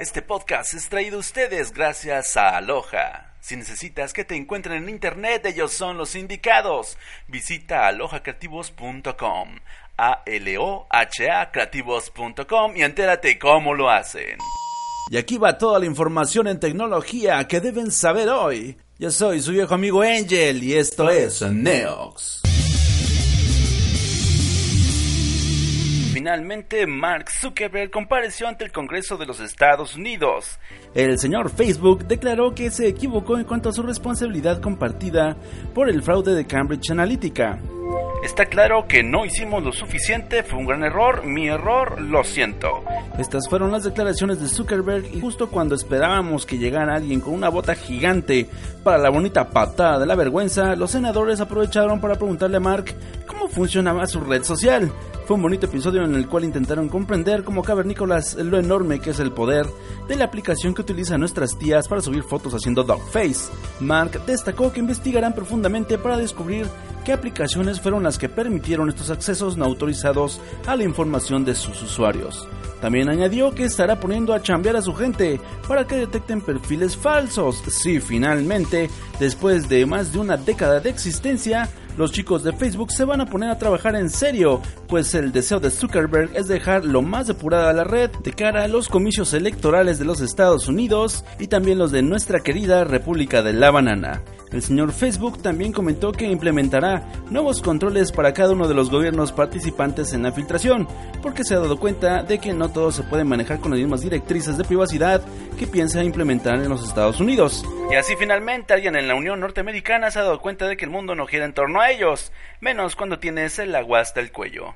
Este podcast es traído a ustedes gracias a Aloha. Si necesitas que te encuentren en internet, ellos son los indicados. Visita alohacreativos.com, a l o h a creativos.com y entérate cómo lo hacen. Y aquí va toda la información en tecnología que deben saber hoy. Yo soy su viejo amigo Angel y esto es Neox. Finalmente, Mark Zuckerberg compareció ante el Congreso de los Estados Unidos. El señor Facebook declaró que se equivocó en cuanto a su responsabilidad compartida por el fraude de Cambridge Analytica. Está claro que no hicimos lo suficiente, fue un gran error, mi error, lo siento. Estas fueron las declaraciones de Zuckerberg y justo cuando esperábamos que llegara alguien con una bota gigante para la bonita patada de la vergüenza, los senadores aprovecharon para preguntarle a Mark cómo funcionaba su red social. Fue un bonito episodio en el cual intentaron comprender como cavernícolas lo enorme que es el poder de la aplicación que utilizan nuestras tías para subir fotos haciendo dogface. Mark destacó que investigarán profundamente para descubrir qué aplicaciones fueron las que permitieron estos accesos no autorizados a la información de sus usuarios. También añadió que estará poniendo a chambear a su gente para que detecten perfiles falsos. Si finalmente, después de más de una década de existencia, los chicos de Facebook se van a poner a trabajar en serio, pues el deseo de Zuckerberg es dejar lo más depurada la red de cara a los comicios electorales de los Estados Unidos y también los de nuestra querida República de la Banana. El señor Facebook también comentó que implementará nuevos controles para cada uno de los gobiernos participantes en la filtración, porque se ha dado cuenta de que no todo se puede manejar con las mismas directrices de privacidad que piensa implementar en los Estados Unidos. Y así finalmente alguien en la Unión Norteamericana se ha dado cuenta de que el mundo no gira en torno a ellos, menos cuando tienes el agua hasta el cuello.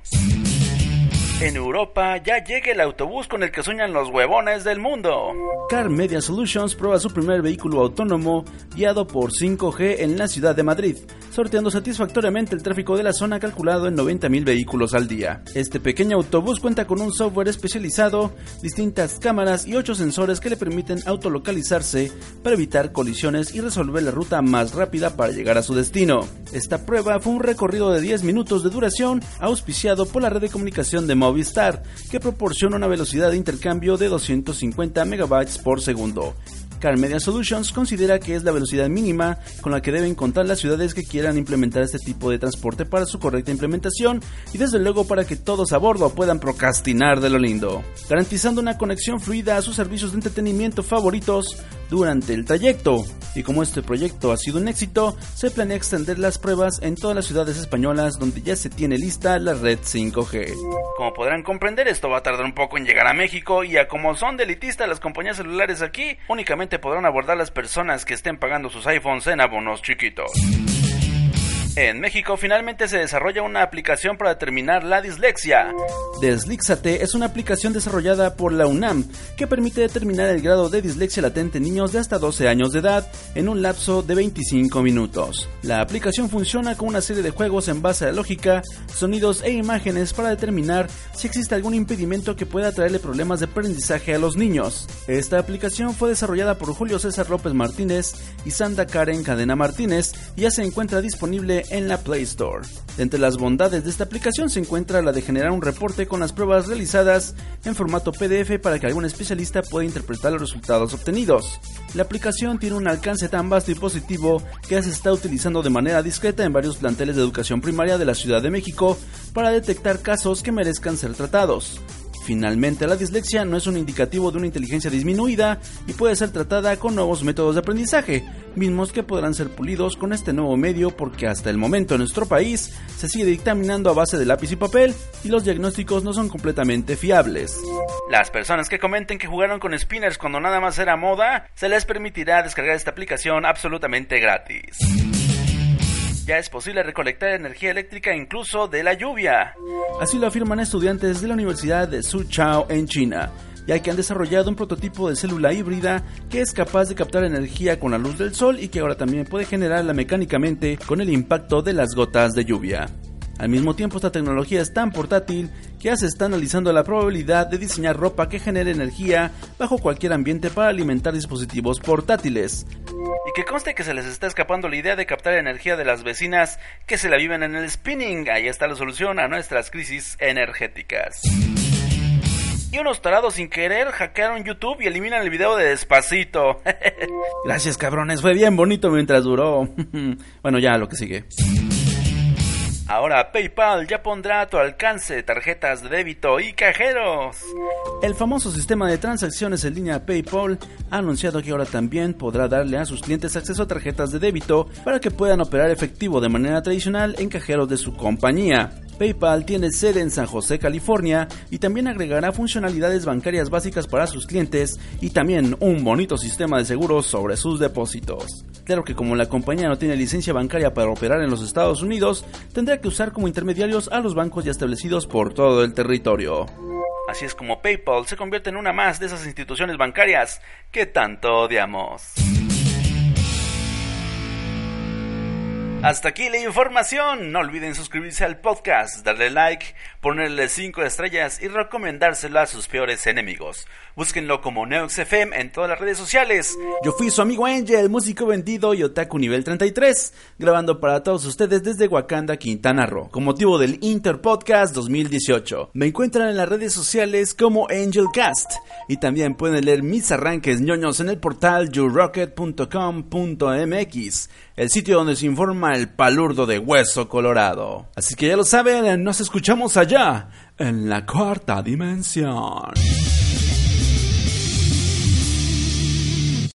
En Europa ya llega el autobús con el que sueñan los huevones del mundo. Car Media Solutions prueba su primer vehículo autónomo guiado por 5G en la ciudad de Madrid, sorteando satisfactoriamente el tráfico de la zona calculado en 90.000 vehículos al día. Este pequeño autobús cuenta con un software especializado, distintas cámaras y 8 sensores que le permiten autolocalizarse para evitar colisiones y resolver la ruta más rápida para llegar a su destino. Esta prueba fue un recorrido de 10 minutos de duración auspiciado por la red de comunicación de Movistar, que proporciona una velocidad de intercambio de 250 MB por segundo. Car Media Solutions considera que es la velocidad mínima con la que deben contar las ciudades que quieran implementar este tipo de transporte para su correcta implementación y desde luego para que todos a bordo puedan procrastinar de lo lindo, garantizando una conexión fluida a sus servicios de entretenimiento favoritos durante el trayecto. Y como este proyecto ha sido un éxito, se planea extender las pruebas en todas las ciudades españolas donde ya se tiene lista la red 5G. Como podrán comprender, esto va a tardar un poco en llegar a México y a como son de elitistas las compañías celulares aquí, únicamente podrán abordar las personas que estén pagando sus iPhones en abonos chiquitos. En México finalmente se desarrolla una aplicación para determinar la dislexia. Deslíxate es una aplicación desarrollada por la UNAM que permite determinar el grado de dislexia latente en niños de hasta 12 años de edad en un lapso de 25 minutos. La aplicación funciona con una serie de juegos en base a lógica, sonidos e imágenes para determinar si existe algún impedimento que pueda traerle problemas de aprendizaje a los niños. Esta aplicación fue desarrollada por Julio César López Martínez y Sandra Karen Cadena Martínez y ya se encuentra disponible en la Play Store. Entre las bondades de esta aplicación se encuentra la de generar un reporte con las pruebas realizadas en formato PDF para que algún especialista pueda interpretar los resultados obtenidos. La aplicación tiene un alcance tan vasto y positivo que se está utilizando de manera discreta en varios planteles de educación primaria de la Ciudad de México para detectar casos que merezcan ser tratados. Finalmente, la dislexia no es un indicativo de una inteligencia disminuida y puede ser tratada con nuevos métodos de aprendizaje, mismos que podrán ser pulidos con este nuevo medio porque hasta el momento en nuestro país se sigue dictaminando a base de lápiz y papel y los diagnósticos no son completamente fiables. Las personas que comenten que jugaron con spinners cuando nada más era moda, se les permitirá descargar esta aplicación absolutamente gratis ya es posible recolectar energía eléctrica incluso de la lluvia. Así lo afirman estudiantes de la Universidad de Suzhou en China. ya que han desarrollado un prototipo de célula híbrida que es capaz de captar energía con la luz del sol y que ahora también puede generarla mecánicamente con el impacto de las gotas de lluvia. Al mismo tiempo, esta tecnología es tan portátil que ya se está analizando la probabilidad de diseñar ropa que genere energía bajo cualquier ambiente para alimentar dispositivos portátiles. Y que conste que se les está escapando la idea de captar energía de las vecinas que se la viven en el spinning. Ahí está la solución a nuestras crisis energéticas. Y unos tarados sin querer hackearon YouTube y eliminan el video de Despacito. Gracias cabrones, fue bien bonito mientras duró. bueno, ya lo que sigue. Ahora PayPal ya pondrá a tu alcance tarjetas de débito y cajeros. El famoso sistema de transacciones en línea PayPal ha anunciado que ahora también podrá darle a sus clientes acceso a tarjetas de débito para que puedan operar efectivo de manera tradicional en cajeros de su compañía. PayPal tiene sede en San José, California, y también agregará funcionalidades bancarias básicas para sus clientes y también un bonito sistema de seguros sobre sus depósitos. Claro que como la compañía no tiene licencia bancaria para operar en los Estados Unidos, tendrá que usar como intermediarios a los bancos ya establecidos por todo el territorio. Así es como PayPal se convierte en una más de esas instituciones bancarias que tanto odiamos. Hasta aquí la información. No olviden suscribirse al podcast, darle like, ponerle 5 estrellas y recomendárselo a sus peores enemigos. Búsquenlo como NeoxFM en todas las redes sociales. Yo fui su amigo Angel, músico vendido y otaku nivel 33, grabando para todos ustedes desde Wakanda, Quintana Roo, con motivo del Interpodcast 2018. Me encuentran en las redes sociales como AngelCast y también pueden leer mis arranques ñoños en el portal yourocket.com.mx el sitio donde se informa el palurdo de hueso colorado. Así que ya lo saben, nos escuchamos allá, en la cuarta dimensión.